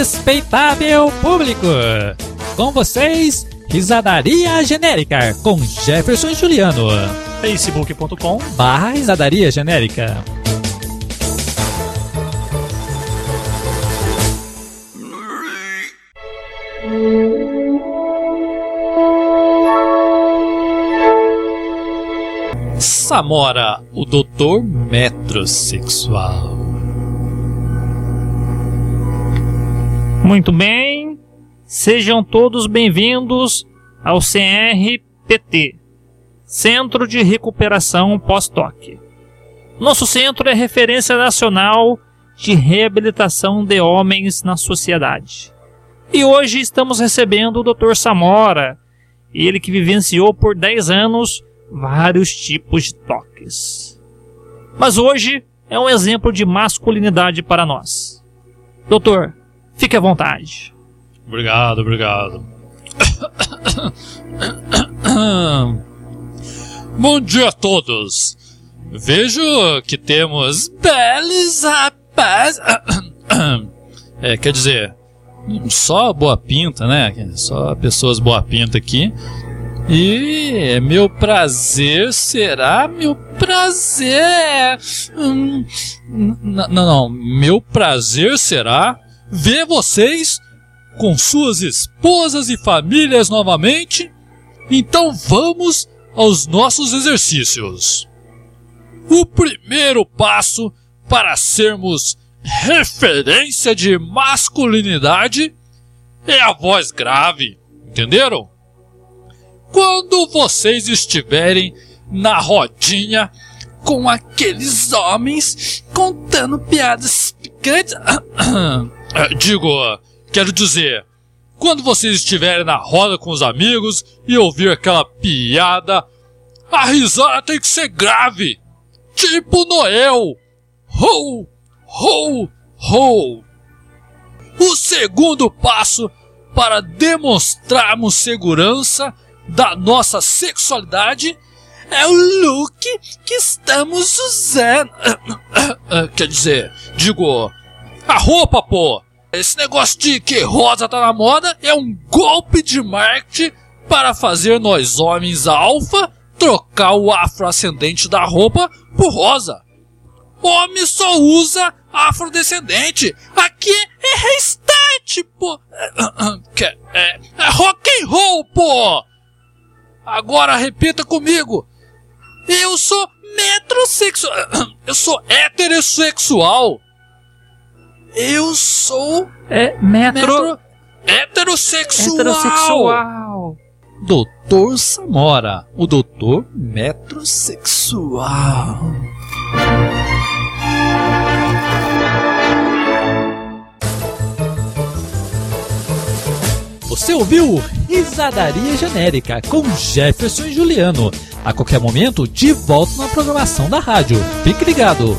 respeitável público. Com vocês, Risadaria Genérica com Jefferson Juliano. facebook.com barra Risadaria Genérica. Samora, o doutor metrosexual. Muito bem, sejam todos bem-vindos ao CRPT, Centro de Recuperação Pós-Toque. Nosso centro é referência nacional de reabilitação de homens na sociedade. E hoje estamos recebendo o Dr. Samora, ele que vivenciou por 10 anos vários tipos de toques. Mas hoje é um exemplo de masculinidade para nós. Doutor, fique à vontade. Obrigado, obrigado. Bom dia a todos. Vejo que temos belos rapazes. É, quer dizer, só boa pinta, né? Só pessoas boa pinta aqui. E é meu prazer será meu prazer. Hum, não, não, meu prazer será ver vocês com suas esposas e famílias novamente. Então vamos aos nossos exercícios. O primeiro passo para sermos referência de masculinidade é a voz grave. Entenderam? Quando vocês estiverem na rodinha com aqueles homens contando piadas picantes. Digo, quero dizer, quando vocês estiverem na roda com os amigos e ouvir aquela piada, a risada tem que ser grave. Tipo Noel. Ho, ho, ho. O segundo passo para demonstrarmos segurança da nossa sexualidade é o look que estamos usando. Quer dizer, digo, a roupa, pô. Esse negócio de que rosa tá na moda é um golpe de marketing para fazer nós homens alfa trocar o afroascendente da roupa por rosa. Homem só usa afrodescendente. Aqui é restart, pô. É, é, é rock and roll, pô. Agora repita comigo. Eu sou metrosexual. Eu sou heterossexual. Eu sou. É metro. metro heterossexual. Heterossexual. Doutor Samora, o doutor metrosexual. Você ouviu Risadaria Genérica com Jefferson e Juliano. A qualquer momento, de volta na programação da rádio. Fique ligado!